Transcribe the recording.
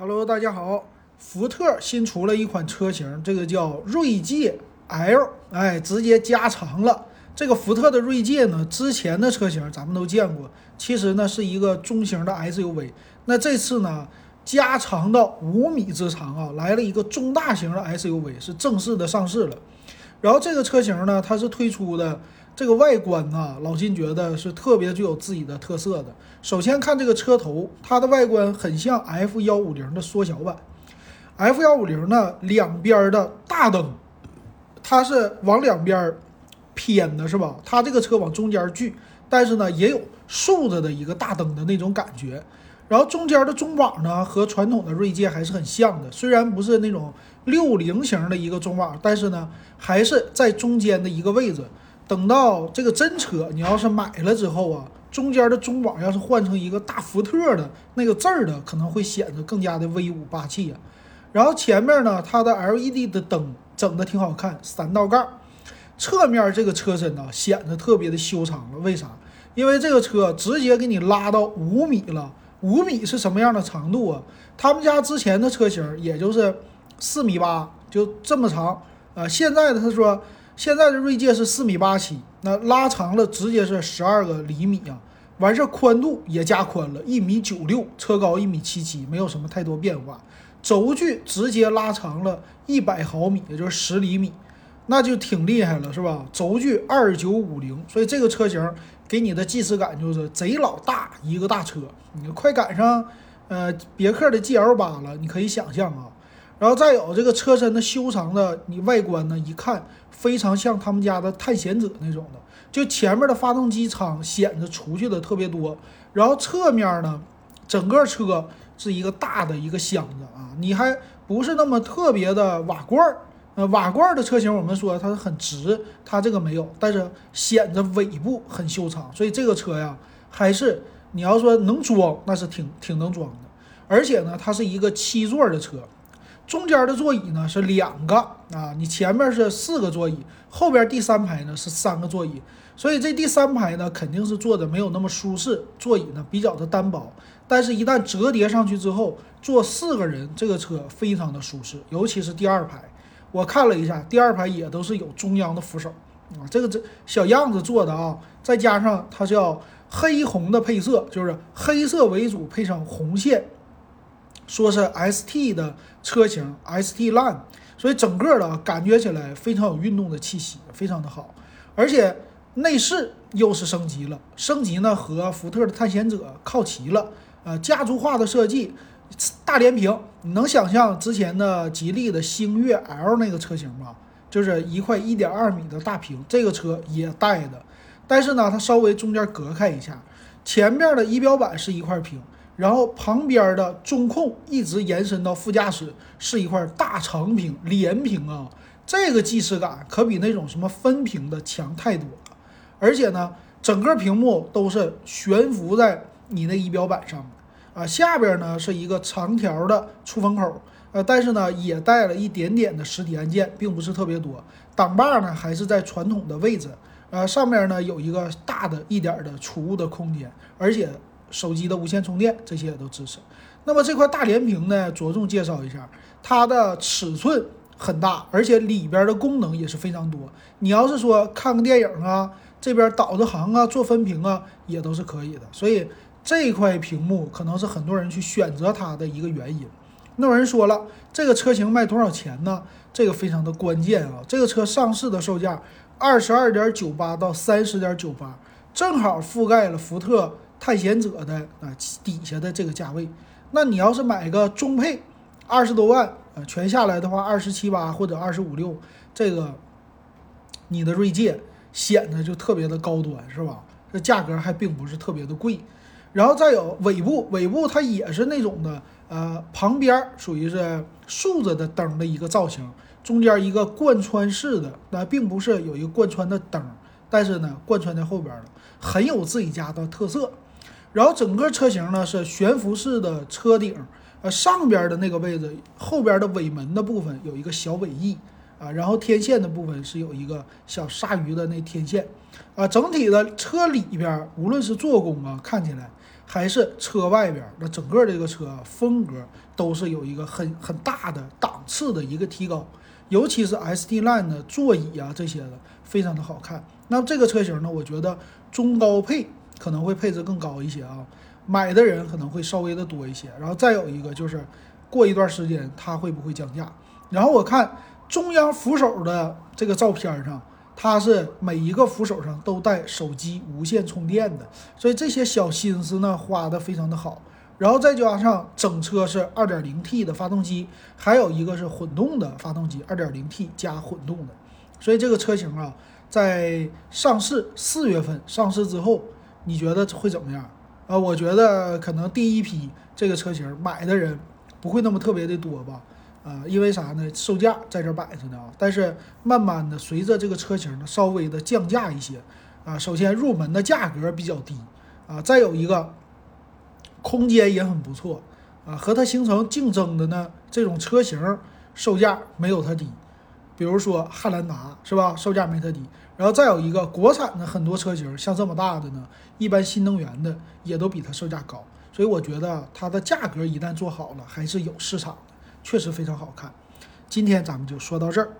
Hello，大家好。福特新出了一款车型，这个叫锐界 L，哎，直接加长了。这个福特的锐界呢，之前的车型咱们都见过，其实呢是一个中型的 SUV。那这次呢，加长到五米之长啊，来了一个中大型的 SUV，是正式的上市了。然后这个车型呢，它是推出的。这个外观呢，老金觉得是特别具有自己的特色的。首先看这个车头，它的外观很像 F 幺五零的缩小版。F 幺五零呢，两边的大灯，它是往两边偏的，是吧？它这个车往中间聚，但是呢，也有竖着的一个大灯的那种感觉。然后中间的中网呢，和传统的锐界还是很像的，虽然不是那种六零型的一个中网，但是呢，还是在中间的一个位置。等到这个真车，你要是买了之后啊，中间的中网要是换成一个大福特的那个字儿的，可能会显得更加的威武霸气啊。然后前面呢，它的 LED 的灯整的挺好看，三道杠。侧面这个车身呢，显得特别的修长了。为啥？因为这个车直接给你拉到五米了。五米是什么样的长度啊？他们家之前的车型也就是四米八，就这么长啊。现在的他说。现在的锐界是四米八七，那拉长了直接是十二个厘米啊，完事儿宽度也加宽了，一米九六，车高一米七七，没有什么太多变化。轴距直接拉长了一百毫米，也就是十厘米，那就挺厉害了，是吧？轴距二九五零，所以这个车型给你的既视感就是贼老大一个大车，你快赶上呃别克的 GL 八了，你可以想象啊。然后再有这个车身的修长的，你外观呢一看非常像他们家的探险者那种的，就前面的发动机舱显得出去的特别多，然后侧面呢，整个车是一个大的一个箱子啊，你还不是那么特别的瓦罐儿，呃，瓦罐儿的车型我们说它是很直，它这个没有，但是显着尾部很修长，所以这个车呀，还是你要说能装，那是挺挺能装的，而且呢，它是一个七座的车。中间的座椅呢是两个啊，你前面是四个座椅，后边第三排呢是三个座椅，所以这第三排呢肯定是坐的没有那么舒适，座椅呢比较的单薄，但是一旦折叠上去之后，坐四个人这个车非常的舒适，尤其是第二排，我看了一下，第二排也都是有中央的扶手啊，这个这小样子做的啊，再加上它叫黑红的配色，就是黑色为主，配上红线。说是 ST 的车型，ST Line，所以整个的感觉起来非常有运动的气息，非常的好。而且内饰又是升级了，升级呢和福特的探险者靠齐了。呃，家族化的设计，大连屏，你能想象之前的吉利的星越 L 那个车型吗？就是一块一点二米的大屏，这个车也带的，但是呢，它稍微中间隔开一下，前面的仪表板是一块屏。然后旁边的中控一直延伸到副驾驶，是一块大长屏连屏啊，这个既视感可比那种什么分屏的强太多了。而且呢，整个屏幕都是悬浮在你的仪表板上啊，下边呢是一个长条的出风口，呃，但是呢也带了一点点的实体按键，并不是特别多。挡把呢还是在传统的位置，呃，上面呢有一个大的一点的储物的空间，而且。手机的无线充电这些也都支持。那么这块大连屏呢，着重介绍一下，它的尺寸很大，而且里边的功能也是非常多。你要是说看个电影啊，这边导着航啊，做分屏啊，也都是可以的。所以这块屏幕可能是很多人去选择它的一个原因。那有人说了，这个车型卖多少钱呢？这个非常的关键啊。这个车上市的售价二十二点九八到三十点九八，正好覆盖了福特。探险者的啊底下的这个价位，那你要是买个中配，二十多万啊，全下来的话二十七八或者二十五六，这个你的锐界显得就特别的高端，是吧？这价格还并不是特别的贵。然后再有尾部，尾部它也是那种的，呃，旁边属于是竖着的灯的一个造型，中间一个贯穿式的，那并不是有一个贯穿的灯，但是呢，贯穿在后边了，很有自己家的特色。然后整个车型呢是悬浮式的车顶，呃，上边的那个位置，后边的尾门的部分有一个小尾翼啊，然后天线的部分是有一个小鲨鱼的那天线，啊，整体的车里边无论是做工啊，看起来还是车外边，那整个这个车风格都是有一个很很大的档次的一个提高，尤其是 ST Line 的座椅啊这些的非常的好看。那这个车型呢，我觉得中高配可能会配置更高一些啊，买的人可能会稍微的多一些。然后再有一个就是过一段时间它会不会降价？然后我看中央扶手的这个照片上。它是每一个扶手上都带手机无线充电的，所以这些小心思呢花的非常的好。然后再加上整车是 2.0T 的发动机，还有一个是混动的发动机，2.0T 加混动的。所以这个车型啊，在上市四月份上市之后，你觉得会怎么样？啊，我觉得可能第一批这个车型买的人不会那么特别的多吧。啊，因为啥呢？售价在这摆着呢啊，但是慢慢的随着这个车型呢稍微的降价一些啊，首先入门的价格比较低啊，再有一个空间也很不错啊，和它形成竞争的呢这种车型售价没有它低，比如说汉兰达是吧？售价没它低，然后再有一个国产的很多车型像这么大的呢，一般新能源的也都比它售价高，所以我觉得它的价格一旦做好了，还是有市场的。确实非常好看，今天咱们就说到这儿。